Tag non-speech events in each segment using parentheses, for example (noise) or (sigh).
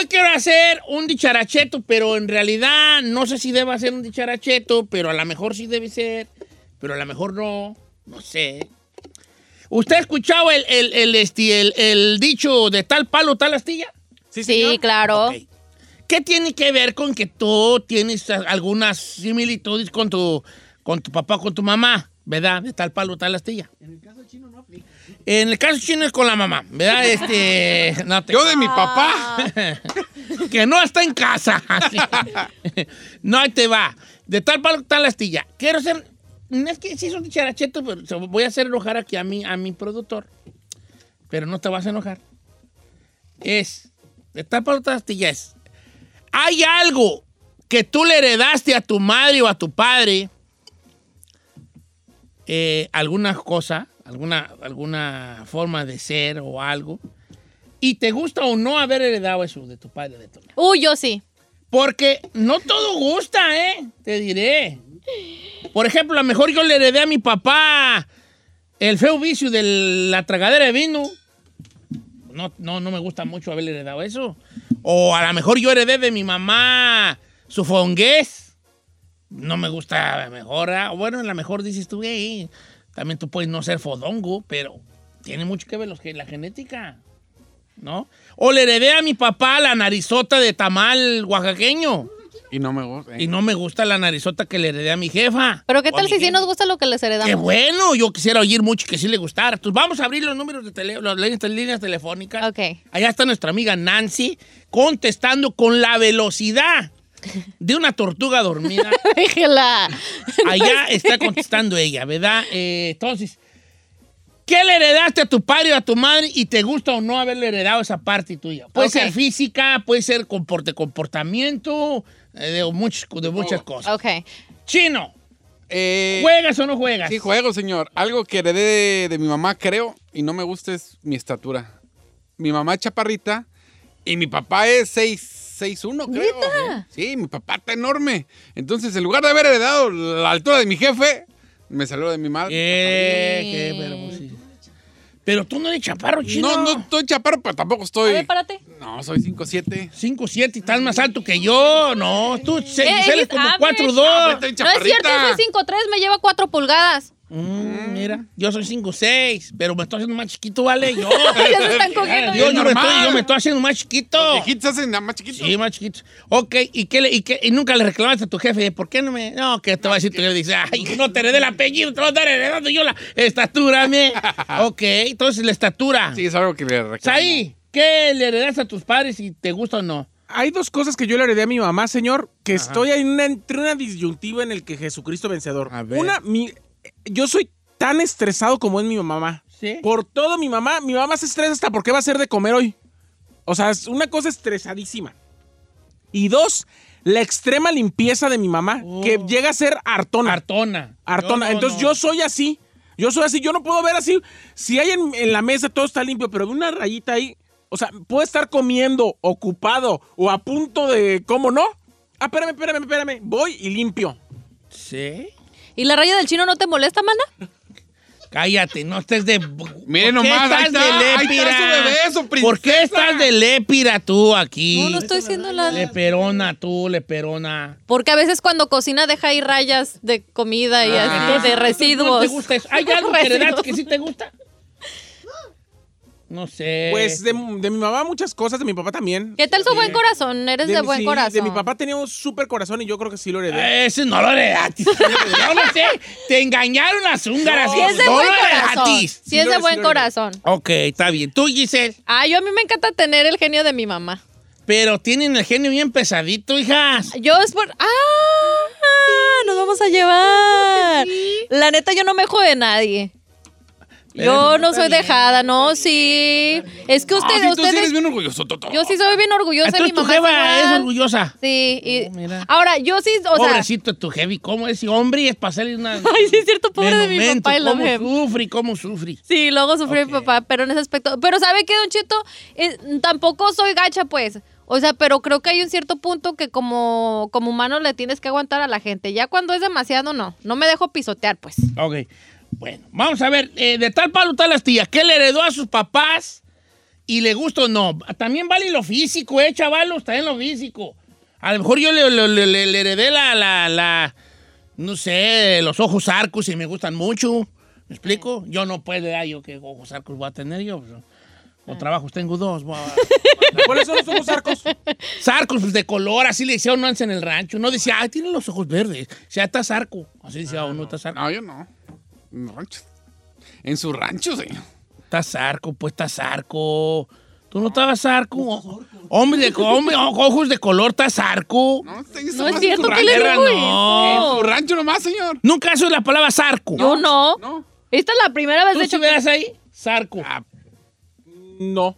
Hoy quiero hacer un dicharacheto, pero en realidad no sé si debe ser un dicharacheto, pero a lo mejor sí debe ser, pero a lo mejor no, no sé. ¿Usted ha escuchado el, el, el, este, el- el dicho de tal palo, tal astilla? Sí, claro. Ok. ¿Qué tiene que ver con que tú tienes algunas similitudes con tu, con tu papá o con tu mamá, verdad? De tal palo, tal astilla. En el caso chino no aplica. En el caso chino es con la mamá, ¿verdad? (laughs) Este, no te- Yo de mi papá. (laughs) que no está en casa. (laughs) no, ahí te va. De tal palo, tal astilla. Quiero no Es que sí es un dicharacheto, pero se- voy a hacer enojar aquí a mi, a mi productor. Pero no te vas a enojar. Es... De tal palo, tal astilla es... ¿Hay algo que tú le heredaste a tu madre o a tu padre? eh, alguna cosa, alguna, alguna forma de ser o algo, y te gusta o no haber heredado eso de tu padre de tu madre. Uy, yo sí. Porque no todo gusta, ¿eh? Te diré. Por ejemplo, a lo mejor yo le heredé a mi papá el feo vicio de la tragadera de vino. No, no, no me gusta mucho haberle heredado eso. O a lo mejor yo heredé de mi mamá su fongués. No me gusta mejor. ¿ah? Bueno, a lo mejor dices tú, "Ey, también tú puedes no ser fodongo, pero tiene mucho que ver los que, la genética. ¿No? O le heredé a mi papá la narizota de tamal oaxaqueño. Y no me gusta. Y no me gusta la narizota que le heredé a mi jefa. Pero ¿qué tal si sí nos gusta lo que les heredamos? Qué bueno, yo quisiera oír mucho que sí le gustara. Entonces vamos a abrir los números de tele, las líneas, líneas telefónicas. Ok. Allá está nuestra amiga Nancy contestando con la velocidad de una tortuga dormida. (laughs) Déjela. Allá está contestando ella, ¿verdad? Eh, entonces, ¿qué le heredaste a tu padre o a tu madre y te gusta o no haberle heredado esa parte tuya? Puede ser física, puede ser comporte, comportamiento, eh, de, muchas, de muchas cosas. Ok. Chino, Eh, ¿juegas o no juegas? sí, juego, señor. Algo que heredé de, de mi mamá, creo, y no me gusta es mi estatura. Mi mamá es chaparrita y mi papá es 6'1", creo. ¿Neta? Sí, mi papá está enorme. Entonces, en lugar de haber heredado la altura de mi jefe, me salió de mi madre. Eh, qué, pero, pues, sí. Pero tú no eres chaparro, chino. No, no estoy chaparro, pero tampoco A estoy. ver, párate. No, soy 5'7". 5, 7 y estás más alto que yo. No, tú se, Eh, eres eres como average. 4, Ah, 2. pero estoy No es cierto, soy 5'3", me lleva 4 pulgadas. Mm, mira, yo soy 5, 6, pero me estoy haciendo más chiquito, ¿vale? Yo, (laughs) ya se están cogiendo. yo, yo me normal. estoy, yo me estoy haciendo más chiquito. Los viejitos hacen nada más chiquitos. Sí, más chiquito. Ok, ¿y, qué le- y, qué- y nunca le reclamaste a tu jefe? ¿Por qué no me.? No, que te va a decir tu jefe. Dice, ay, no te heredé el apellido, te lo estar heredando yo la estatura, me. (laughs) Ok, entonces la estatura. Sí, es algo que le reclamo. Saí, ¿qué le heredaste a tus padres y te gusta o no? Hay dos cosas que yo le heredé a mi mamá, señor, que estoy en una, entre una disyuntiva en el que Jesucristo vencedor. A ver. Una, mi, yo soy tan estresado como es mi mamá. Sí. Por todo mi mamá, mi mamá se estresa hasta porque va a hacer de comer hoy. O sea, es una cosa estresadísima. Y dos, la extrema limpieza de mi mamá, Oh. que llega a ser hartona. Artona. Hartona. Yo no, Entonces no. yo soy así. Yo soy así. Yo no puedo ver así. Si hay en, en la mesa todo está limpio, pero una rayita ahí. O sea, puedo estar comiendo, ocupado o a punto de. ¿Cómo no? Ah, espérame, espérame, espérame. Voy y limpio. Sí. ¿Y la raya del chino no te molesta, mana? Cállate, no estés de. Miren ¿Por qué nomás, ahí estás está, de ahí está lépira? su bebé, su ¿Por qué estás de lépira tú aquí? No, no estoy siendo la... Leperona tú, leperona. Porque a veces cuando cocina deja ahí rayas de comida y así, de ¿No residuos. te gusta eso? ¿Hay algo que (laughs) que sí te gusta? No sé. Pues de, de mi mamá muchas cosas, de mi papá también. ¿Qué tal su buen corazón? Eres de, mi- buen sí, corazón. De mi papá tenía un súper corazón y yo creo que sí lo heredé. Ese no lo heredaste. (laughs) Yo no sé. Te engañaron las húngaras. Es de no buen lo corazón. heredaste. Sí es lo- de sí buen lo- corazón. Ok, está bien. Tú, Giselle. Ah, yo a mí me encanta tener el genio de mi mamá. Pero tienen el genio bien pesadito, hijas. Yo es por... ¡Ah! Nos vamos a llevar. La neta, yo no me jodo de nadie. Yo no soy dejada, no, sí. Es que Ah, ustedes, sí, tú sí ustedes, eres bien orgulloso, Toto. yo sí soy bien orgullosa de Entonces mi tu mamá. jeva es igual. orgullosa. Sí, y Oh, mira. ahora yo sí, o sea, Pobrecito tu heavy. ¿Cómo es ese hombre? Es para hacerle una... (laughs) ay, sí es cierto, pobre de mi papá y la ¿Cómo mujer. sufre? ¿Cómo sufre? Sí, luego sufrió mi papá, pero en ese aspecto. Pero ¿sabe qué, Don Chito? Eh, tampoco soy gacha, pues. O sea, pero creo que hay un cierto punto que como, como humano le tienes que aguantar a la gente. Ya cuando es demasiado, no. No me dejo pisotear, pues. Ok. Bueno, vamos a ver. eh, de tal palo, tal astilla. ¿Qué le heredó a sus papás? y le gusta o no. También vale lo físico, eh, chavalos, también lo físico. A lo mejor yo le, le- le- le- le heredé la, la, la- no sé, los ojos arcos y me gustan mucho. ¿Me explico? Yo no puedo, ah, yo qué ojos arcos voy a tener yo. Pues, O trabajos tengo dos. (laughs) ¿Cuáles son los ojos arcos? Sarcos pues, de color, así le decía uno antes en el rancho. No decía, ay, tiene los ojos verdes. O sea, está sarco. Así decía uno, está sarco. No, yo no. En rancho. En su rancho, señor. Está zarco, pues está zarco. ¿Tú no estabas zarco? Hombre de hombre, ojos de color, está zarco. No, No es cierto que le digo no. En su rancho nomás, señor. Nunca has oído la palabra zarco. Yo no. No. Esta es la primera vez, ¿Tú de hecho. veas ahí? Zarco. Ah, No.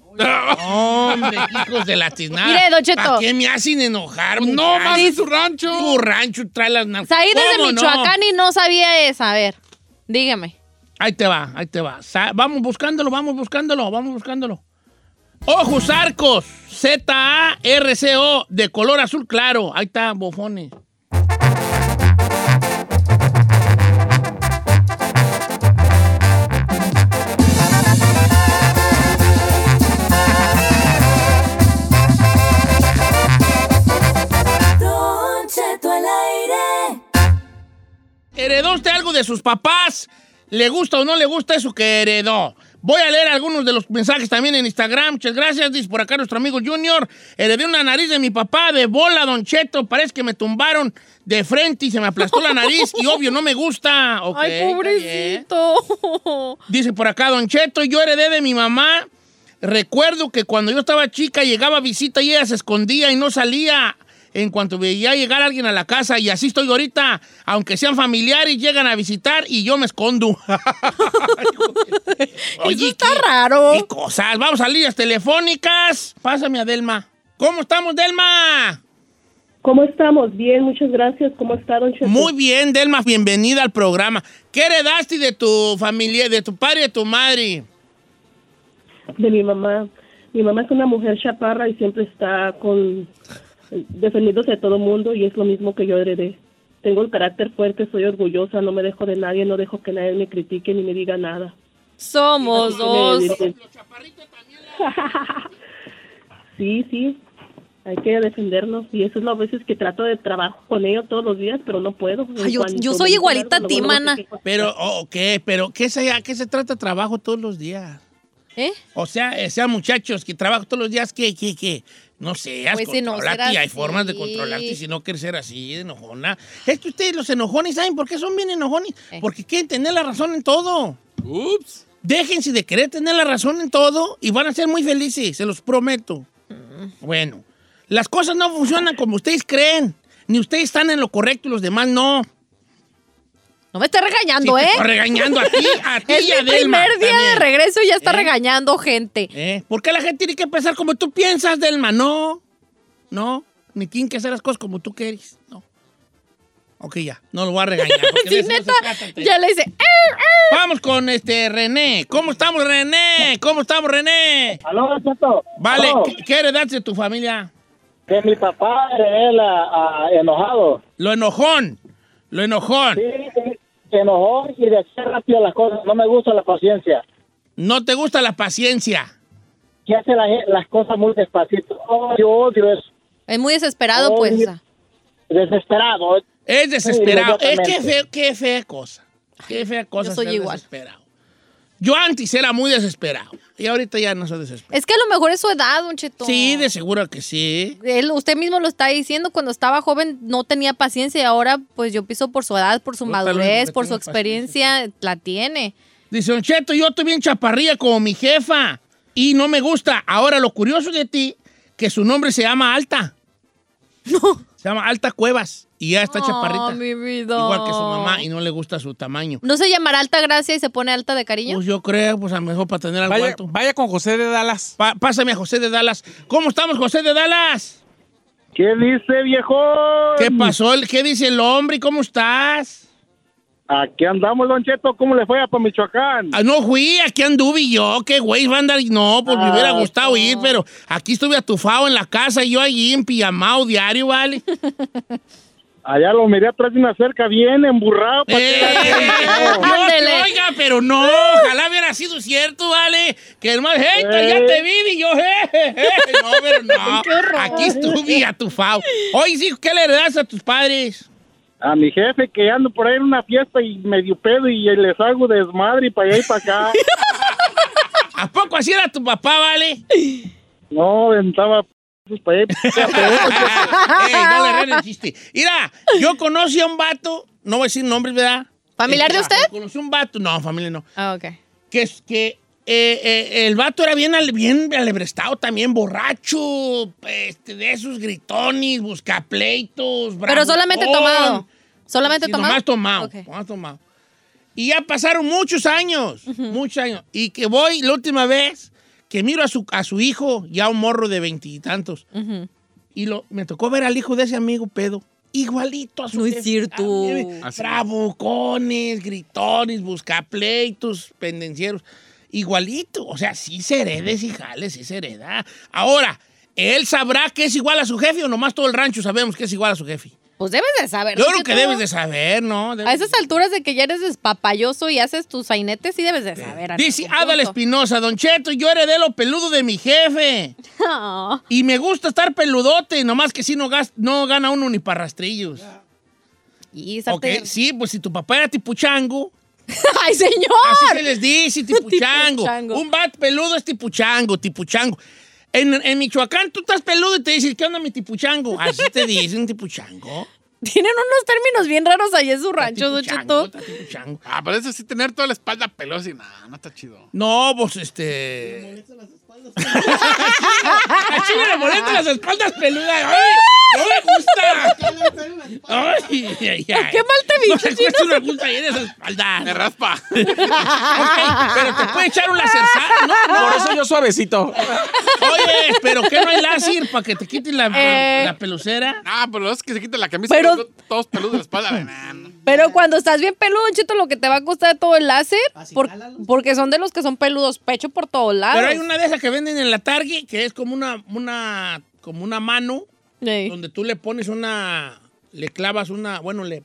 Hombre, hijos de la tiznada. Mire, Don Cheto. ¿Para qué me hacen enojar? No más en su rancho. Tu rancho trae las nalgas. Saí desde. Michoacán y no sabía esa. A ver, dígame. Ahí te va, ahí te va. Vamos buscándolo, vamos buscándolo, vamos buscándolo. Ojos arcos, Z-A-R-C-O, de color azul claro. Ahí está, bofones. ¿Heredó usted algo de sus papás? ¿Le gusta o no le gusta eso que heredó? Voy a leer algunos de los mensajes también en Instagram. Muchas gracias. Dice por acá nuestro amigo Junior. Heredé una nariz de mi papá de bola, Don Cheto. Parece que me tumbaron de frente y se me aplastó la nariz. Y obvio, no me gusta. Ay, pobrecito. Dice por acá, Don Cheto, yo heredé de mi mamá. Recuerdo que cuando yo estaba chica llegaba a visita y ella se escondía y no salía en cuanto veía llegar alguien a la casa. Y así estoy ahorita. Aunque sean familiares, llegan a visitar y yo me escondo. (laughs) Eso está qué- raro. qué cosas. Vamos a líneas telefónicas. Pásame a Delma. ¿Cómo estamos, Delma? ¿Cómo estamos? Bien, muchas gracias. ¿Cómo está, don Cheto? Muy bien, Delma. Bienvenida al programa. ¿Qué heredaste de tu familia, de tu padre y de tu madre? De mi mamá. Mi mamá es una mujer chaparra y siempre está con defendiéndose de todo mundo y es lo mismo que yo heredé. Tengo el carácter fuerte, soy orgullosa, no me dejo de nadie, no dejo que nadie me critique ni me diga nada. Somos dos. (laughs) Sí, sí, hay que defendernos y eso es las veces que trato de trabajo con ellos todos los días, pero no puedo. Ay, yo- yo soy igualita a ti, mana. Pero, oh, ¿qué? ¿Pero qué se, a qué se trata trabajo todos los días? ¿Eh? O sea, eh, sean muchachos que trabajan todos los días, que, que, que, no sé, Pues, no, y hay formas de controlarte si no quieres ser así, de enojona. Es que ustedes, los enojones, ¿saben por qué son bien enojones? Eh. Porque quieren tener la razón en todo. Ups. Déjense de querer tener la razón en todo y van a ser muy felices, se los prometo. Mm. Bueno, las cosas no funcionan como ustedes creen. Ni ustedes están en lo correcto y los demás no. No me estés Sí, regañando, te ¿eh? estoy regañando a ti, a (laughs) ti Es y a mi Delma primer día de regreso y ya está ¿Eh? regañando gente. ¿Eh? ¿Por qué la gente tiene que pensar como tú piensas, Delma? No, no, ni tienen que hacer las cosas como tú quieres, no. Ok, ya, no lo voy a regañar. (laughs) Sí, neta, ya le dice, "Eh, Vamos con este René. ¿Cómo estamos, René? ¿Cómo estamos, René? Aló, Don Cheto. Vale, Aló. ¿qué, qué heredaste de tu familia? Que mi papá era ah, enojado. Lo enojón, lo enojón. Sí, sí, enojó y decía rápido las cosas. No me gusta la paciencia. No te gusta la paciencia. Que hace la las cosas muy despacito. Oh, yo odio eso. Es muy desesperado, Oh, pues. Desesperado. Es desesperado. Sí, es que fea, qué fea cosa. Qué fea cosa Yo soy igual. desesperado. Yo antes era muy desesperado. Y ahorita ya no soy desesperado. Es que a lo mejor es su edad, don Cheto. Sí, de seguro que sí. Él, usted mismo lo está diciendo, cuando estaba joven no tenía paciencia y ahora pues yo piso por su edad, por su Yo madurez, no por su experiencia, la tiene. Dice, Don Cheto, yo estoy bien chaparrilla como mi jefa. Y no me gusta. Ahora, lo curioso de ti, que su nombre se llama Alta. (laughs) Se llama Alta Cuevas. Y ya está chaparrita. Oh, mi vida. Igual que su mamá y no le gusta su tamaño. ¿No se llamará alta gracia y se pone alta de cariño? Pues yo creo, pues a lo mejor para tener algo Vaya, alto. vaya con José de Dallas. Pa- pásame a José de Dallas. ¿Cómo estamos, José de Dallas? ¿Qué dice, viejo? ¿Qué pasó? El- ¿Qué dice el hombre? ¿Cómo estás? Aquí andamos, Don Cheto. ¿Cómo le fue a Michoacán? Ah, no fui, aquí anduve yo. ¿Qué güey va a andar? No, pues me hubiera Ah, gustado ir, pero aquí estuve atufado en la casa, yo allí en pijamao diario, ¿vale? (laughs) Allá lo miré atrás de una cerca bien emburrado. ¿pa' qué? Eh, No. (laughs) Dios te Ándele. oiga, pero no, ojalá hubiera sido cierto, ¿vale? Que hermano, hey, ya Eh. te vi, y yo, eh, eh, eh. No, pero no. (laughs) Aquí estuve a tu fao. Oye, sí, ¿qué le heredas a tus padres? A mi jefe que ando por ahí en una fiesta y medio pedo y les hago desmadre y para allá y para acá. (laughs) ¿A poco así era tu papá, vale? No, estaba para allá y para acá. (laughs) Ey, no le el chiste. Mira, yo conocí a un vato, no voy a decir nombres, ¿verdad? ¿Familiar de Eh, usted? Conocí a un vato, no, familia no. Ah, ok. Que es que eh, eh, el vato era bien, bien alebrestado también, borracho, este, de esos gritones, buscapleitos, Pero solamente bravucón. tomado. Solamente Sí, tomado. Nomás tomado, Ok. nomás tomado. Y ya pasaron muchos años, muchos años. Y que voy la última vez que miro a su, a su hijo, ya un morro de veintitantos, y lo, me tocó ver al hijo de ese amigo pedo. Igualito a su No es cierto. Ah. Bravucones, gritones, buscapleitos, pendencieros. Igualito. O sea, sí se hereda ese jale, sí se hereda. Ahora, ¿él sabrá que es igual a su jefe o nomás todo el rancho sabemos que es igual a su jefe? Pues debes de saber. Yo ¿no, creo que debes de saber, ¿no? Debes A esas alturas de que ya eres despapayoso y haces tus sainetes, sí debes de saber. Dice Adal. Espinosa, Don Cheto, yo heredé lo peludo de mi jefe. (laughs) Y me gusta estar peludote, nomás que si no, gana uno ni para rastrillos. Y Ok, salte- sí, pues si tu papá era tipuchango, (laughs) ¡Ay, señor! así se les dice, (laughs) tipuchango. Tipuchango. Un bat peludo es tipuchango, tipuchango. En, en Michoacán tú estás peludo y te dicen, ¿qué onda mi tipuchango? Así te dicen, tipuchango. (laughs) Tienen unos términos bien raros ahí en su rancho, Don Cheto. Ah, pero eso sí, tener toda la espalda pelosa y nada, no está chido. No, pues este. A (laughs) Chile le molestan las espaldas peludas. ¡Ay! ¡No me gusta! (laughs) ¡Ay, ay, ay! ¿Qué mal te vi, No cuesta una gusta ahí en esa espalda. (laughs) Me raspa. Ok, pero te puede echar un laserzado. No, no. Por eso yo suavecito. Oye, pero ¿qué no hay láser para que te quiten la, Eh. la pelucera? Ah, pero es que se quita la camisa Pero- todos peludos de la espalda. Pero cuando estás bien peludo, Cheto, lo que te va a costar todo el láser, por- porque son de los que son peludos, pecho por todos lados. Pero hay una de esas que venden en la Target que es como una, una, como una mano donde tú le pones una, le clavas una, bueno, le,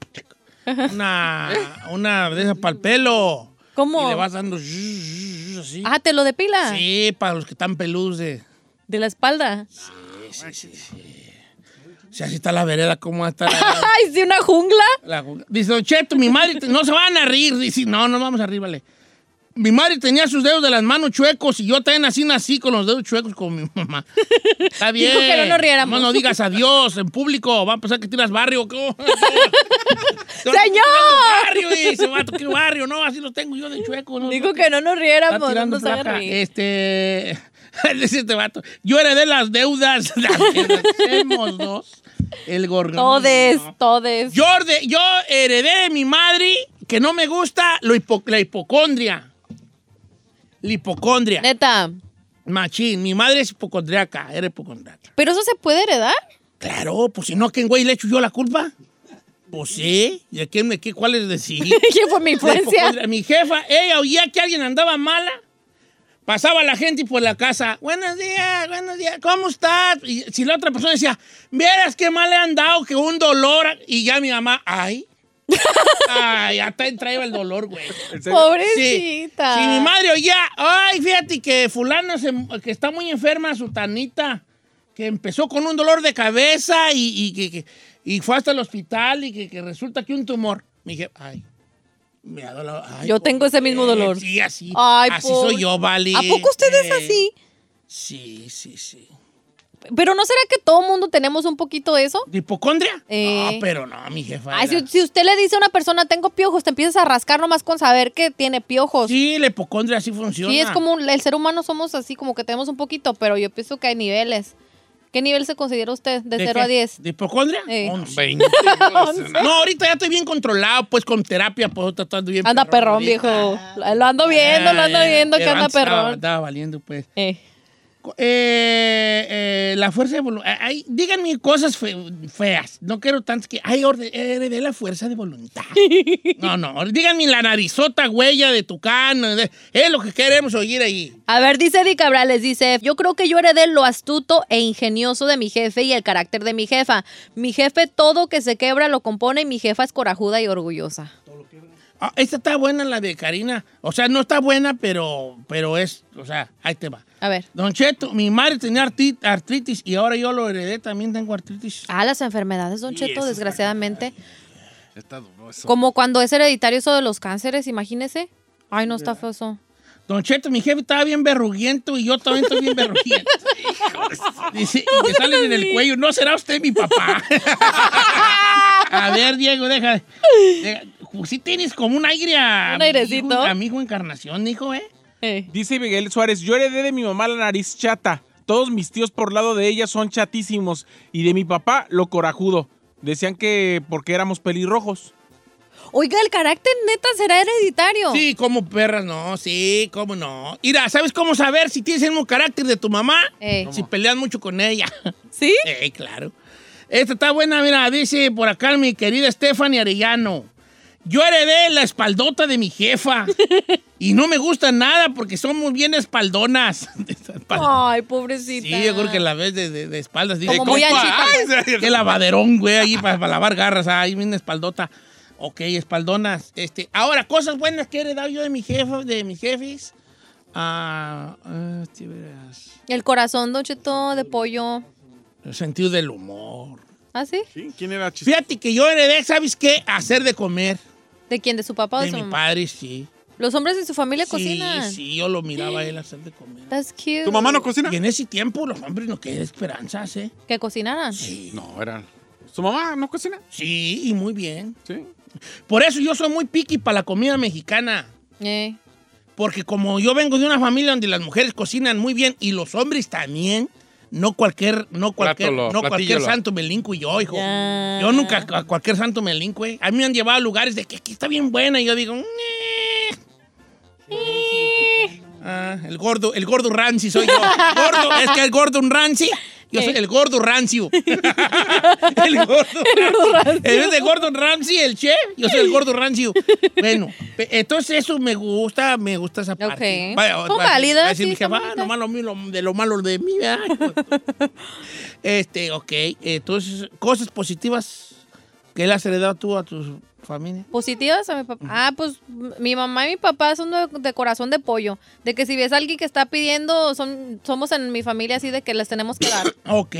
una, una de esas para el pelo. ¿Cómo? Y le vas dando así. Ah, ¿te lo depila? Sí, para los que están peludos de... De la espalda. Sí, sí, sí. O sea, así está la vereda, ¿cómo va a estar? (laughs) Ay, sí, una jungla. La- dice, Don Cheto, mi madre, no se van a reír. Dice, no, no vamos a reír, vale. Mi madre tenía sus dedos de las manos chuecos y yo también así nací con los dedos chuecos como mi mamá. Está bien. (laughs) Dijo que no nos riéramos. No, no digas adiós en público. Va a pensar que tiras barrio. ¿cómo? (laughs) ¡Señor! barrio, dice, vato, ¿qué barrio? No, así los tengo yo de chueco. No, Dijo no, que no nos riéramos, no nos haga reír. Este. (laughs) Dice este vato. Yo heredé las deudas. (laughs) Somos dos. El gorgón. Todes, todes. Yo, orde- yo heredé de mi madre que no me gusta lo hipo- la hipocondria. La hipocondria. Neta. Machín. Mi madre es hipocondriaca. Era hipocondriaca. ¿Pero eso se puede heredar? Claro, pues si no, ¿a quién güey le echo yo la culpa? Pues sí. ¿Y a quién me qué, cuál es decir? (laughs) ¿Quién fue mi influencia? Mi jefa, ella oía que alguien andaba mala. Pasaba la gente por la casa. Buenos días, buenos días. ¿Cómo estás? Y si la otra persona decía, vieras qué mal le han dado, que un dolor. Y ya mi mamá, ay. Ay, hasta traía el dolor, güey. Pobrecita. Si mi madre oía, ay, fíjate que fulana se- que está muy enferma, su tanita, que empezó con un dolor de cabeza y, y que, que- y fue hasta el hospital y que, que resulta que un tumor. Me dije, ay, me da dolor. Ay, Yo tengo ese mismo dolor. Sí, así. Ay, así soy yo, vale. ¿A poco usted es Eh, así? Sí, sí, sí. ¿Pero no será que todo mundo tenemos un poquito de eso? ¿De hipocondria? Eh. No, pero no, mi jefa. Ay, si, si usted le dice a una persona, tengo piojos, te empiezas a rascar nomás con saber que tiene piojos. Sí, la hipocondria sí funciona. Sí, es como el ser humano somos así, como que tenemos un poquito, pero yo pienso que hay niveles. ¿Qué nivel se considera usted? De, 0 qué? a 10. ¿De hipocondria? Eh. (laughs) 20. No, ahorita ya estoy bien controlado, pues con terapia, pues tratando bien. Anda perrón, ahorita. viejo. Lo ando viendo, lo ando Ah, viendo que anda antes estaba- perrón. Estaba valiendo, pues. Eh. Eh, eh, la fuerza de voluntad. Díganme cosas fe- feas. No quiero tantas que. Ay, heredé la fuerza de voluntad. (laughs) No, no. Díganme la narizota huella de Tucán. de- Es lo que queremos oír ahí. A ver, dice Eddie Cabrales, dice, yo creo que yo heredé lo astuto e ingenioso de mi jefe y el carácter de mi jefa. Mi jefe todo que se quebra lo compone y mi jefa es corajuda y orgullosa. Ah, esta está buena, la de Karina. O sea, no está buena, pero, pero es. O sea, ahí te va. A ver. Don Cheto, mi madre tenía artritis y ahora yo lo heredé. También tengo artritis. Ah, las enfermedades, Don Cheto, desgraciadamente. Está duro eso. Como cuando es hereditario eso de los cánceres, imagínese. Ay, no está feo eso. Don Cheto, mi jefe estaba bien berruguiento y yo también estoy bien berruguiento. (laughs) Dice, y me salen en el cuello. ¿No será usted mi papá? (laughs) a ver, Diego, deja. deja. Sí tienes como un aire a... Un airecito. mi hijo- A mi hijo Encarnación, hijo, ¿eh? Dice Miguel Suárez, yo heredé de mi mamá la nariz chata. Todos mis tíos por lado de ella son chatísimos. Y de mi papá, lo corajudo. Decían que porque éramos pelirrojos. Oiga, el carácter neta será hereditario. Sí, como perras, no, sí, cómo no. Mira, ¿sabes cómo saber si tienes el mismo carácter de tu mamá? Si peleas mucho con ella. ¿Sí? Eh, claro. Esta está buena, mira, dice por acá mi querida Stephanie Arellano. Yo heredé la espaldota de mi jefa (laughs) y no me gusta nada porque somos bien espaldonas. Ay, pobrecita. Sí, yo creo que la ves de, de- de espaldas. dice, Como muy "Compa, anchita, ay, (laughs) Qué lavaderón, güey, ahí para, lavar garras. Ahí viene espaldota. Ok, espaldonas. Este, ahora, cosas buenas que he heredado yo de mi jefa, de mis jefes. Ah, ah, verás. El corazón, Don Cheto, de pollo. El sentido del humor. ¿Ah, sí? ¿Sí? ¿Quién era chistoso? Fíjate que yo heredé, ¿sabes qué? Hacer de comer. ¿De quién? ¿De su papá o de, De su mi mamá? padre, sí. Los hombres en su familia Sí, cocinan. sí, yo lo miraba a él (gasps) hacer de comer. That's cute. ¿Tu mamá no cocina? Y en ese tiempo los hombres no quedan esperanzas, ¿eh? Que cocinaran. No, era. ¿Su mamá no cocina? Sí, y muy bien. Sí. Por eso yo soy muy picky para la comida mexicana. Eh. Porque como yo vengo de una familia donde las mujeres cocinan muy bien y los hombres también, no cualquier, no cualquier, Plátolo, no cualquier santo me linco yo, hijo. Yo nunca a cualquier santo me linco, eh. A mí me han llevado a lugares de que aquí está bien buena y yo digo. Ah, el gordo, el gordo ranci soy yo. Gordo, es que el gordo un ranci. Yo soy el gordo rancio. (laughs) el gordo rancio. En vez de Gordon Ramsay, el chef, yo soy el gordo rancio. Bueno, entonces eso me gusta, me gusta esa parte. Ok. Son válidas, va a decir sí, mi jefa, ah, nomás lo mío, de lo malo de mí. (laughs) Este, ok. Entonces, cosas positivas que le has heredado tú a tu familia. ¿Positivas a mi papá? Ah, pues mi mamá y mi papá son de, de corazón de pollo. De que si ves a alguien que está pidiendo, son, somos en mi familia así de que les tenemos que dar. (coughs) Ok.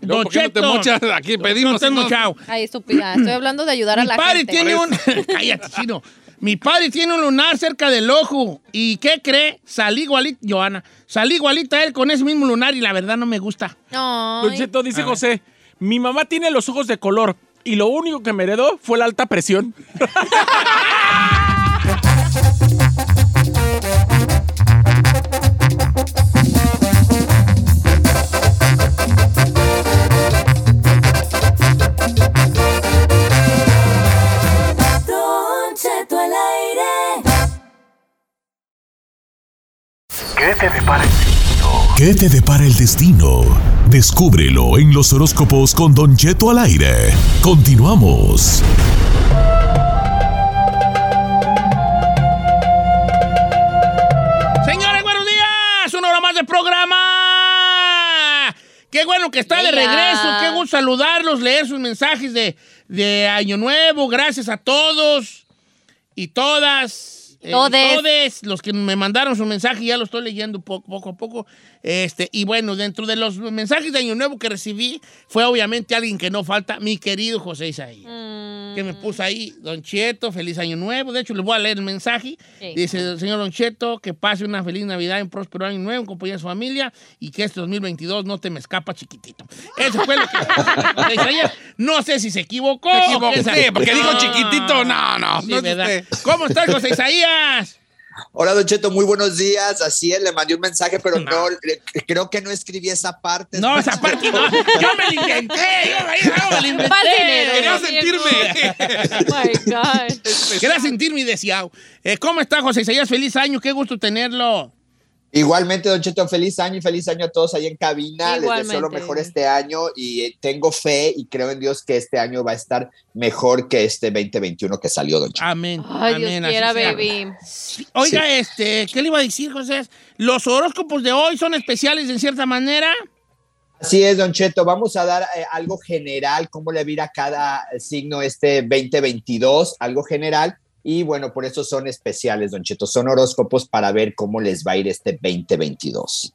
No, ¿por qué no te mochas? Aquí pedimos, No te ¿no? mochado. Ay, estúpida. Estoy hablando de ayudar a Mi la padre gente. tiene un... (laughs) Cállate, chino. Mi padre tiene un lunar cerca del ojo. ¿Y qué cree? Salí igualita, Joana. Salí igualita a él con ese mismo lunar y la verdad no me gusta. Don Cheto, dice José, mi mamá tiene los ojos de color y lo único que me heredó fue la alta presión. Al aire. ¿Qué te depara el destino? Descúbrelo en los horóscopos con Don Cheto al aire. Continuamos. Señores, buenos días. Una hora más de programa. Qué bueno que está de regreso. Qué gusto saludarlos, leer sus mensajes de, de Año Nuevo. Gracias a todos y todas. Eh, Todes. todes los que me mandaron su mensaje, ya lo estoy leyendo poco, poco a poco. Este, y bueno, dentro de los mensajes de Año Nuevo que recibí, fue obviamente alguien que no falta, mi querido José Isaías Mm, que me puso ahí, Don Cheto, feliz año nuevo. De hecho, les voy a leer el mensaje. Sí. Dice, señor Don Cheto, que pase una feliz Navidad y un próspero año nuevo en compañía de su familia y que este 2022 no te me escapa chiquitito. Eso fue lo que José Isaías. No sé si se equivocó. Se equivocó, sí, porque dijo chiquitito. No, no, Sí, no es ¿verdad? usted. ¿Cómo estás, José Isaías? Hola, Don Cheto, muy buenos días. Así es, le mandé un mensaje, pero No. no, le- creo que no escribí esa parte. No, esa parte no. Yo me la inventé. Yo me la inventé. Quería sentirme. Oh my God. Quería sentirme deseado. Eh, ¿Cómo está, José Isaías? Feliz año. Qué gusto tenerlo. Igualmente, Don Cheto, feliz año y feliz año a todos ahí en cabina. Les deseo lo Igualmente. mejor este año y eh, tengo fe y creo en Dios que este año va a estar mejor que este 2021 que salió, Don Cheto. Amén. Ay, Dios amén, quiera, baby. Oiga, este, ¿qué le iba a decir, José? Los horóscopos de hoy son especiales en cierta manera. Así es, Don Cheto. Vamos a dar eh, algo general, cómo le va a ir a cada signo este 2022, algo general. Y bueno, por eso son especiales, Don Cheto. Son horóscopos para ver cómo les va a ir este 2022.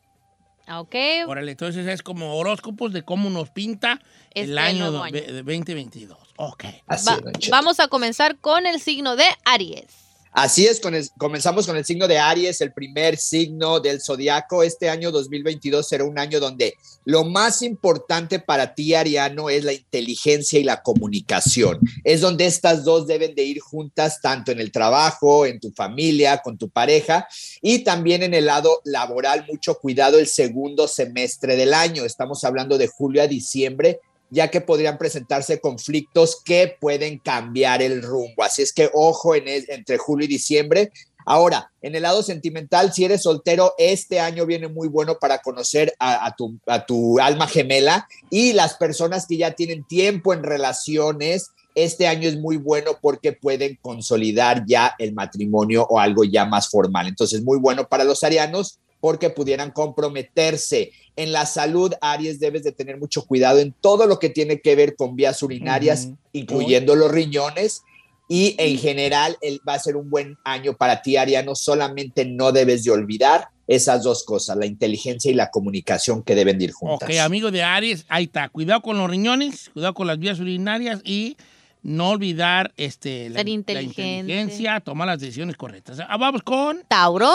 Ah, Ok. Órale, entonces es como horóscopos de cómo nos pinta Este el año, año. ve- 2022. Ok. Así Va- es, Don Cheto. vamos a comenzar con el signo de Aries. Así es, con comenzamos con el signo de Aries, el primer signo del zodiaco. Este año 2022 será un año donde lo más importante para ti, Ariano, es la inteligencia y la comunicación. Es donde estas dos deben de ir juntas, tanto en el trabajo, en tu familia, con tu pareja y también en el lado laboral. Mucho cuidado el segundo semestre del año. Estamos hablando de julio a diciembre ya que podrían presentarse conflictos que pueden cambiar el rumbo. Así es que ojo en entre julio y diciembre. Ahora, en el lado sentimental, si eres soltero, este año viene muy bueno para conocer a, a tu, a tu alma gemela y las personas que ya tienen tiempo en relaciones. Este año es muy bueno porque pueden consolidar ya el matrimonio o algo ya más formal. Entonces, muy bueno para los arianos porque pudieran comprometerse. En la salud, Aries, debes de tener mucho cuidado en todo lo que tiene que ver con vías urinarias, Ujú. incluyendo los riñones. Y en general, el, va a ser un buen año para ti, Ariano. Solamente no debes de olvidar esas dos cosas, la inteligencia y la comunicación que deben de ir juntas. Ok, amigo de Aries, ahí está. Cuidado con los riñones, cuidado con las vías urinarias y no olvidar este, la, la inteligencia, tomar las decisiones correctas. Ah, vamos con... Tauro.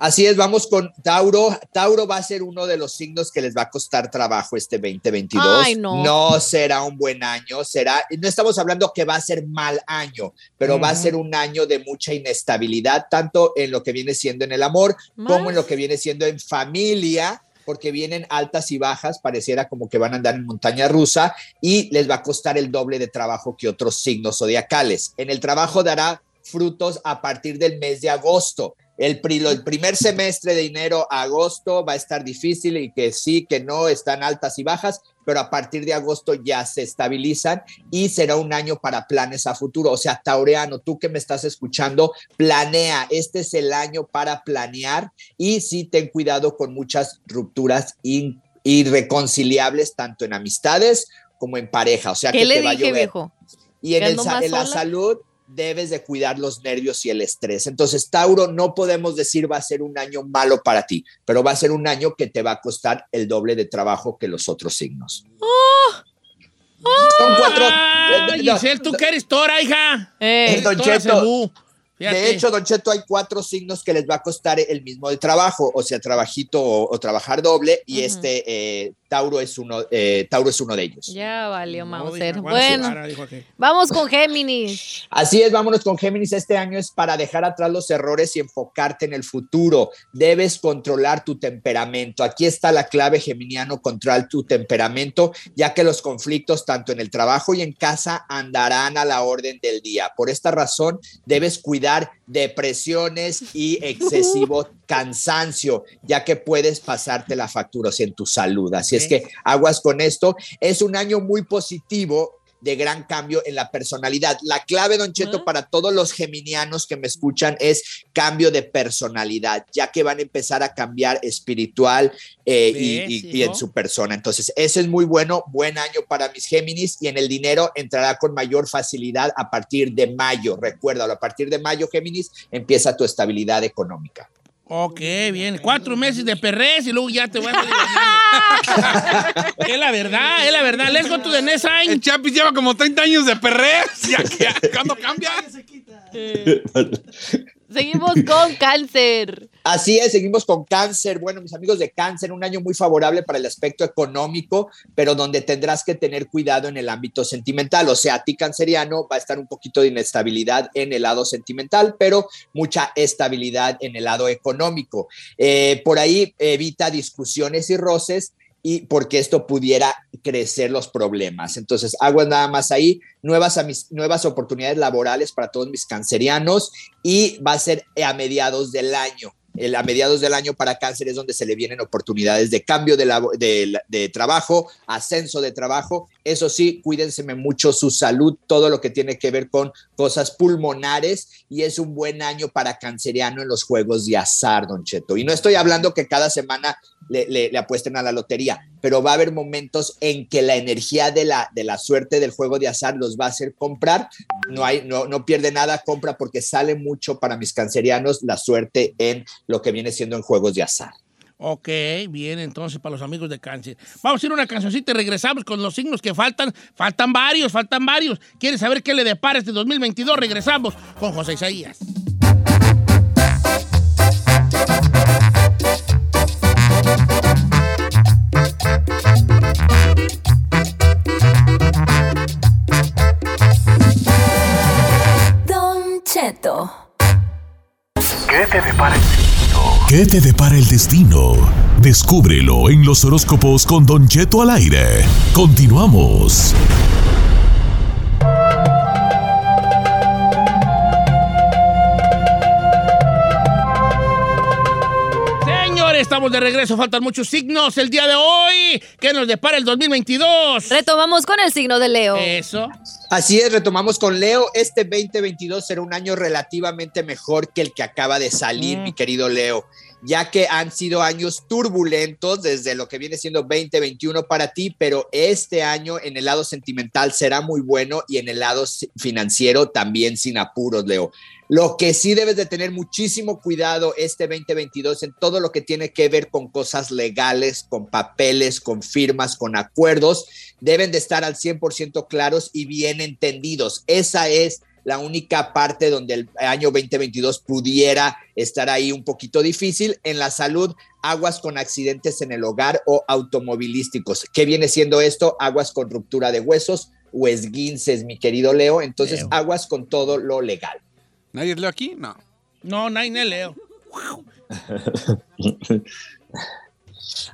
Así es, vamos con Tauro. Tauro va a ser uno de los signos que les va a costar trabajo este 2022. Ay, no. será un buen año, será, no estamos hablando que va a ser mal año, pero va a ser un año de mucha inestabilidad, tanto en lo que viene siendo en el amor como en lo que viene siendo en familia, porque vienen altas y bajas, pareciera como que van a andar en montaña rusa y les va a costar el doble de trabajo que otros signos zodiacales. En el trabajo dará frutos a partir del mes de agosto. El, pri- el primer semestre de enero a agosto va a estar difícil y que sí, que no, están altas y bajas, pero a partir de agosto ya se estabilizan y será un año para planes a futuro. O sea, Taureano, tú que me estás escuchando, planea. Este es el año para planear y sí ten cuidado con muchas rupturas in- irreconciliables, tanto en amistades como en pareja. O sea, ¿Qué que le te va a llover. viejo? Y en, ¿Que el ando sa- más en la salud debes de cuidar los nervios y el estrés. Entonces, Tauro, no podemos decir va a ser un año malo para ti, pero va a ser un año que te va a costar el doble de trabajo que los otros signos. Son cuatro. Ah, eh, no, Giselle, tú que eres tora, hija. Eh, Don Tora Cheto. De hecho, Don Cheto, hay cuatro signos que les va a costar el mismo de trabajo, o sea, trabajito o, o trabajar doble, y Ujú. este eh, Tauro es uno, eh, Tauro es uno de ellos. ya valió No, Mauser. hija, Bueno, vamos con Géminis. (laughs) Así es, vámonos con Géminis. Este año es para dejar atrás los errores y enfocarte en el futuro. Debes controlar tu temperamento. Aquí está la clave geminiano, controlar tu temperamento, ya que los conflictos tanto en el trabajo y en casa andarán a la orden del día. Por esta razón, debes cuidar depresiones y (laughs) excesivo cansancio, ya que puedes pasarte la factura en tu salud. Así es que aguas con esto. Es un año muy positivo de gran cambio en la personalidad. La clave, Don Cheto, para todos los geminianos que me escuchan es cambio de personalidad, ya que van a empezar a cambiar espiritual eh, y, ¿Ves, y- y en su persona. Entonces, ese es muy bueno, buen año para mis Géminis y en el dinero entrará con mayor facilidad a partir de mayo. Recuérdalo, a partir de mayo, Géminis, empieza tu estabilidad económica. Ok, bien. Cuatro meses de perrés y luego ya te vas a. (laughs) Es la verdad, es la verdad. Let's go to the next sign. El Chapis lleva como 30 años de perrer. Ya, ya, ¿Cuándo cambia? (laughs) Seguimos con (laughs) Cáncer. Así es, seguimos con cáncer. Bueno, mis amigos de cáncer, un año muy favorable para el aspecto económico, pero donde tendrás que tener cuidado en el ámbito sentimental. O sea, a ti canceriano va a estar un poquito de inestabilidad en el lado sentimental, pero mucha estabilidad en el lado económico. Eh, por ahí evita discusiones y roces y porque esto pudiera crecer los problemas. Entonces, aguas nada más ahí, nuevas, nuevas oportunidades laborales para todos mis cancerianos y va a ser a mediados del año. el- a mediados del año para cáncer es donde se le vienen oportunidades de cambio de, labo- de, de trabajo, ascenso de trabajo. Eso sí, cuídense mucho su salud, todo lo que tiene que ver con cosas pulmonares y es un buen año para canceriano en los juegos de azar, Don Cheto. Y no estoy hablando que cada semana le, apuesten a la lotería, pero va a haber momentos en que la energía de la, de la suerte del juego de azar los va a hacer comprar. No, hay, no, no pierde nada, compra porque sale mucho para mis cancerianos la suerte en lo que viene siendo en juegos de azar. Ok, bien, entonces para los amigos de cáncer. Vamos a ir a una cancioncita y regresamos con los signos que faltan. Faltan varios, faltan varios. ¿Quieres saber qué le depara este 2022? Regresamos con José Isaías. ¿Qué te depara el destino? Descúbrelo en los horóscopos con Don Cheto al aire. Continuamos. Estamos de regreso. Faltan muchos signos el día de hoy. ¿Qué nos depara el 2022? Retomamos con el signo de Leo. Eso. Así es, retomamos con Leo. Este 2022 será un año relativamente mejor que el que acaba de salir, Mm. mi querido Leo, ya que han sido años turbulentos desde lo que viene siendo 2021 para ti, pero este año en el lado sentimental será muy bueno y en el lado financiero también sin apuros, Leo. Lo que sí debes de tener muchísimo cuidado este 2022 en todo lo que tiene que ver con cosas legales, con papeles, con firmas, con acuerdos, deben de estar al 100% claros y bien entendidos. Esa es la única parte donde el año 2022 pudiera estar ahí un poquito difícil. En la salud, aguas con accidentes en el hogar o automovilísticos. ¿Qué viene siendo esto? Aguas con ruptura de huesos o esguinces, mi querido Leo. Entonces, aguas con todo lo legal. ¿Nadie Leo aquí? No. No, Naine Leo. (laughs)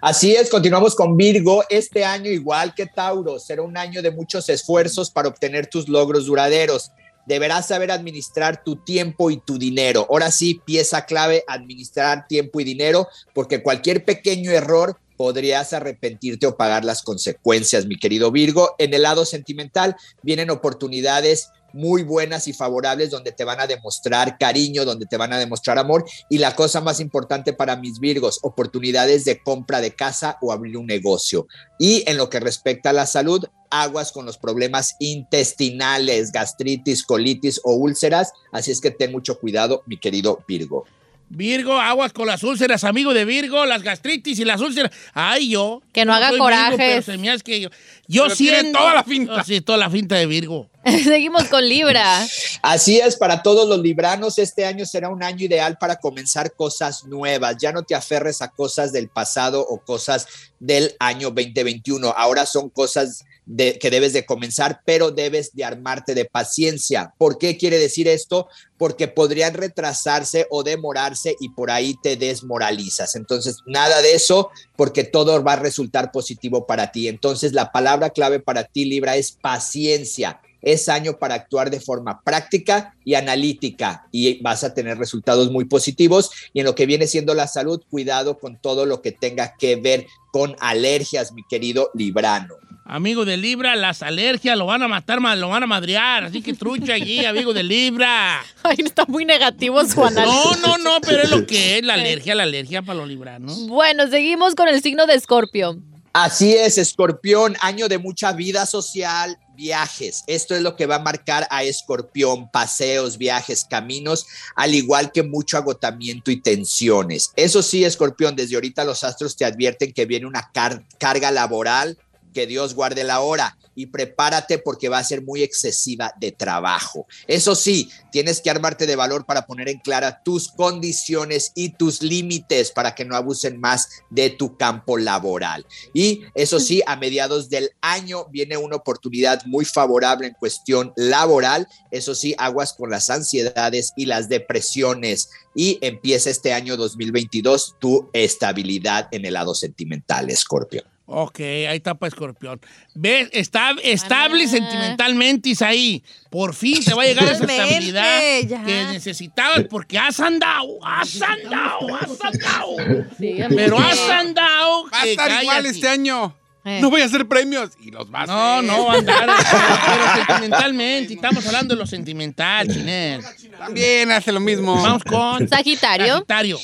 Así es, continuamos con Virgo. Este año, igual que Tauro, será un año de muchos esfuerzos para obtener tus logros duraderos. Deberás saber administrar tu tiempo y tu dinero. Ahora sí, pieza clave, administrar tiempo y dinero, porque cualquier pequeño error podrías arrepentirte o pagar las consecuencias, mi querido Virgo. En el lado sentimental vienen oportunidades muy buenas y favorables donde te van a demostrar cariño, donde te van a demostrar amor y la cosa más importante para mis Virgos, oportunidades de compra de casa o abrir un negocio. Y en lo que respecta a la salud, aguas con los problemas intestinales, gastritis, colitis o úlceras, así es que ten mucho cuidado, mi querido Virgo. Virgo, aguas con las úlceras, amigo de Virgo, las gastritis y las úlceras. Ay, yo. Que no haga me hace que yo. Yo Pero tiene siento. toda la finta. Oh, sí, toda la finta de Virgo. (laughs) Seguimos con Libra. Así es, para todos los libranos, este año será un año ideal para comenzar cosas nuevas. Ya no te aferres a cosas del pasado o cosas del año 2021. Ahora son cosas de, que debes de comenzar, pero debes de armarte de paciencia. ¿Por qué quiere decir esto? Porque podrían retrasarse o demorarse y por ahí te desmoralizas. Entonces, nada de eso, porque todo va a resultar positivo para ti. Entonces, la palabra clave para ti, Libra, es paciencia es año para actuar de forma práctica y analítica y vas a tener resultados muy positivos. Y en lo que viene siendo la salud, cuidado con todo lo que tenga que ver con alergias, mi querido Librano. Amigo de Libra, las alergias lo van a matar, ma- lo van a madrear. Así que trucha allí, (laughs) amigo de Libra. Ay, está muy negativo su análisis. No, no, no, pero es lo que es la alergia, la alergia para los libranos. Bueno, seguimos con el signo de Escorpio. Así es, Escorpión, año de mucha vida social, viajes. Esto es lo que va a marcar a Escorpión, paseos, viajes, caminos, al igual que mucho agotamiento y tensiones. Eso sí, Escorpión, desde ahorita los astros te advierten que viene una car- carga laboral, que Dios guarde la hora y prepárate porque va a ser muy excesiva de trabajo. Eso sí, tienes que armarte de valor para poner en clara tus condiciones y tus límites para que no abusen más de tu campo laboral. Y eso sí, a mediados del año viene una oportunidad muy favorable en cuestión laboral. Eso sí, aguas con las ansiedades y las depresiones. Y empieza este año 2022 tu estabilidad en el lado sentimental, Scorpio. Ok, ahí está para escorpión. ¿Ves? Está estable Ah. sentimentalmente ahí. Por fin te va a llegar esa estabilidad ya. que necesitabas porque has andado, has andado, has andado. Sí, Pero has andado. Va a que estar igual este año. Eh. No voy a hacer premios. Y los vas No, no, andar. pero sentimentalmente. Estamos hablando de lo sentimental, Chinel. También hace lo mismo. Vamos con Sagitario. Sagitario.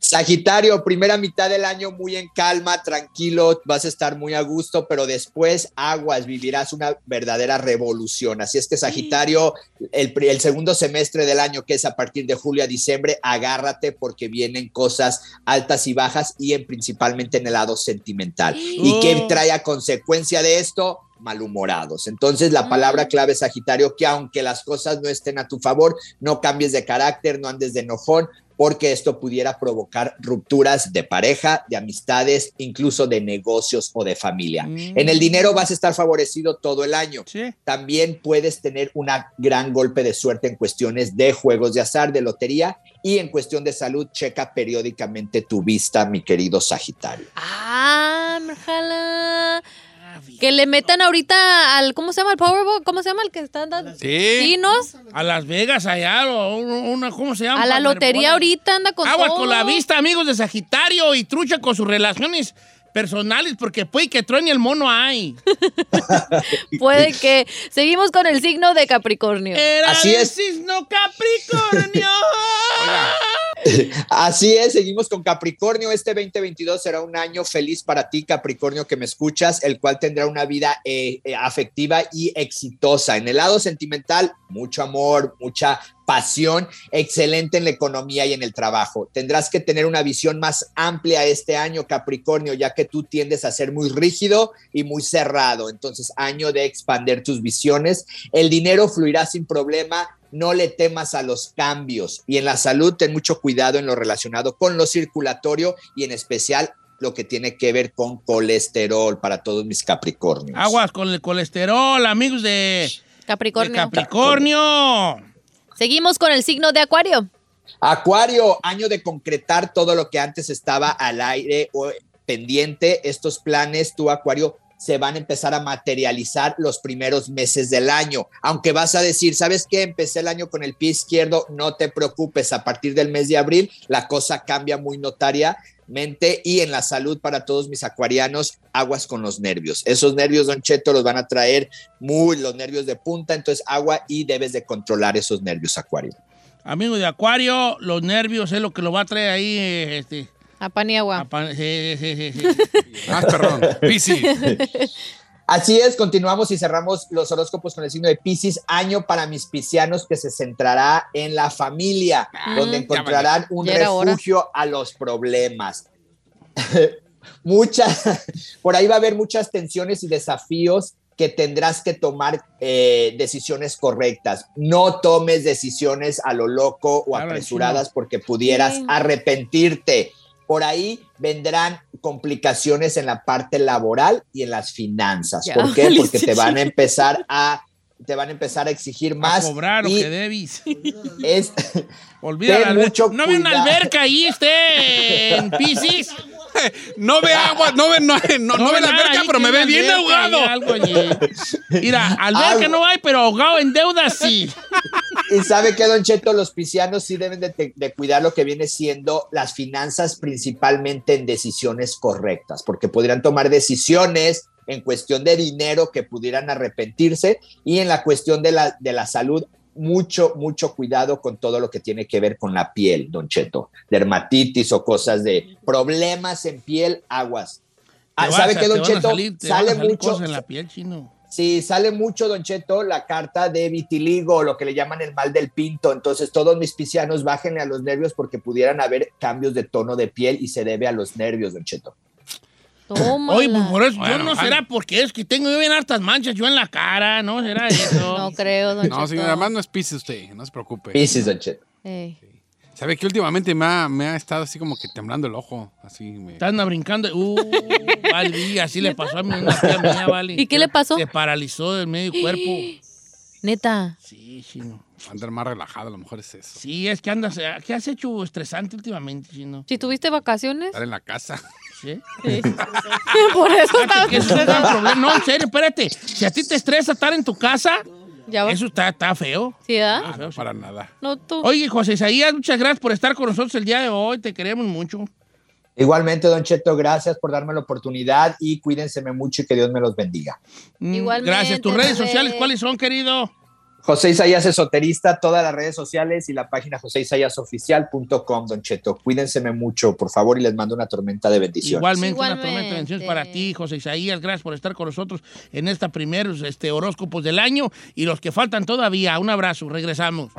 Sagitario, primera mitad del año muy en calma, tranquilo, vas a estar muy a gusto, pero después aguas, vivirás una verdadera revolución. Así es que Sagitario, el, el segundo semestre del año, que es a partir de julio a diciembre, agárrate porque vienen cosas altas y bajas y en, principalmente en el lado sentimental. ¿Y qué Oh. trae a consecuencia de esto? Malhumorados. Entonces la palabra clave Sagitario, que aunque las cosas no estén a tu favor, no cambies de carácter, no andes de enojón, porque esto pudiera provocar rupturas de pareja, de amistades, incluso de negocios o de familia. Mm. En el dinero vas a estar favorecido todo el año. Sí. También puedes tener un gran golpe de suerte en cuestiones de juegos de azar, de lotería y en cuestión de salud, checa periódicamente tu vista, mi querido Sagitario. Ah. Que le metan ahorita al, ¿cómo se llama? El Powerball, ¿cómo se llama? El que están dando. Sí. A Las Vegas allá, o una, ¿cómo se llama? A la lotería ahorita anda con todo. con la vista, amigos de Sagitario, y trucha con sus relaciones personales, porque puede que truene el mono ahí. (laughs) Puede que. Seguimos con el signo de Capricornio. Era Así de es. cisno Capricornio. (laughs) Así es, seguimos con Capricornio. Este 2022 será un año feliz para ti, Capricornio, que me escuchas, el cual tendrá una vida eh, eh, afectiva y exitosa. En el lado sentimental, mucho amor, mucha pasión, excelente en la economía y en el trabajo. Tendrás que tener una visión más amplia este año, Capricornio, ya que tú tiendes a ser muy rígido y muy cerrado. Entonces, año de expander tus visiones. El dinero fluirá sin problema. No le temas a los cambios. Y en la salud, ten mucho cuidado en lo relacionado con lo circulatorio y en especial lo que tiene que ver con colesterol para todos mis Capricornios. Aguas con el colesterol, amigos de, de Capricornio. Seguimos con el signo de Acuario. Acuario, año de concretar todo lo que antes estaba al aire o pendiente. Estos planes, tu Acuario, se van a empezar a materializar los primeros meses del año. Aunque vas a decir, ¿sabes qué? Empecé el año con el pie izquierdo, no te preocupes, a partir del mes de abril la cosa cambia muy notariamente y en la salud para todos mis acuarianos, aguas con los nervios. Esos nervios, Don Cheto, los van a traer muy los nervios de punta, entonces agua y debes de controlar esos nervios, Acuario. Amigos de Acuario, los nervios es lo que lo va a traer ahí. eh, Este, A pan y agua. a pa- sí, sí, sí, sí. Más (laughs) perrón. (laughs) Así es, continuamos y cerramos los horóscopos con el signo de Pisces, año para mis piscianos que se centrará en la familia, donde encontrarán un hora. refugio a los problemas. (laughs) Muchas, por ahí va a haber muchas tensiones y desafíos que tendrás que tomar eh, decisiones correctas. No tomes decisiones a lo loco o Claro, apresuradas porque pudieras Sí. arrepentirte. Por ahí vendrán complicaciones en la parte laboral y en las finanzas. Ya, ¿Por qué? (laughs) Porque te van a empezar a te van a empezar a exigir A más cobrar lo y que debes. es (laughs) Olvida mucho No ve una alberca ahí, este, en Pisces. No ve agua, no ve, no, no, no ve la alberca, ahí, pero me ve bien alberca, ahogado. algo allí. Mira, alberca Algo. no hay, pero ahogado en deuda sí. (laughs) Y sabe que, Don Cheto, los piscianos sí deben de, de cuidar lo que viene siendo las finanzas, principalmente en decisiones correctas, porque podrían tomar decisiones en cuestión de dinero que pudieran arrepentirse y en la cuestión de la, de la salud, mucho, mucho cuidado con todo lo que tiene que ver con la piel, Don Cheto, dermatitis o cosas de problemas en piel, aguas. Ah, ¿Sabe a- qué, Don Cheto? salir- Sale mucho, en la piel, chino. Sí, sale mucho, Don Cheto, la carta de vitiligo, lo que le llaman el mal del pinto. Entonces, todos mis piscianos, bájenle a los nervios porque pudieran haber cambios de tono de piel y se debe a los nervios, Don Cheto. Tómala. Oye, pues por eso, yo Bueno, no Juan. será porque es que tengo yo bien hartas manchas yo en la cara, ¿no? ¿Será eso? (laughs) No creo, don No, Cheto. señor, además no es Piscis usted, no se preocupe. Piscis, Don Cheto. Ey. ¿Sabe que últimamente me ha, me ha estado así como que temblando el ojo? Así me... Están brincando. Uh, vale, así le pasó a mí una tía mía, vale. ¿Y qué le pasó? Se paralizó del medio cuerpo. Neta. Sí, chino. Andar más relajado, a lo mejor es eso. Sí, es que andas. ¿Qué has hecho estresante últimamente, chino? Si tuviste vacaciones. Estar en la casa. ¿eh? (laughs) Por eso eso es un gran problema. No, en serio, espérate. Si a ti te estresa estar en tu casa, Ya va. eso está, está feo. ¿Sí, ¿verdad? Ah, no, para nada. No tú. Oye, José Isaías, muchas gracias por estar con nosotros el día de hoy. Te queremos mucho. Igualmente, Don Cheto, gracias por darme la oportunidad y cuídense mucho y que Dios me los bendiga. Mm, Igualmente, Gracias. ¿Tus redes sociales cuáles son, querido? José Isaías Esoterista, todas las redes sociales y la página joseisayasoficial.com, Don Cheto. Cuídense mucho, por favor, y les mando una tormenta de bendiciones. Igualmente, una tormenta de bendiciones para ti, José Isaías. Gracias por estar con nosotros en esta primeros este, horóscopos del año y los que faltan todavía. Un abrazo. Regresamos.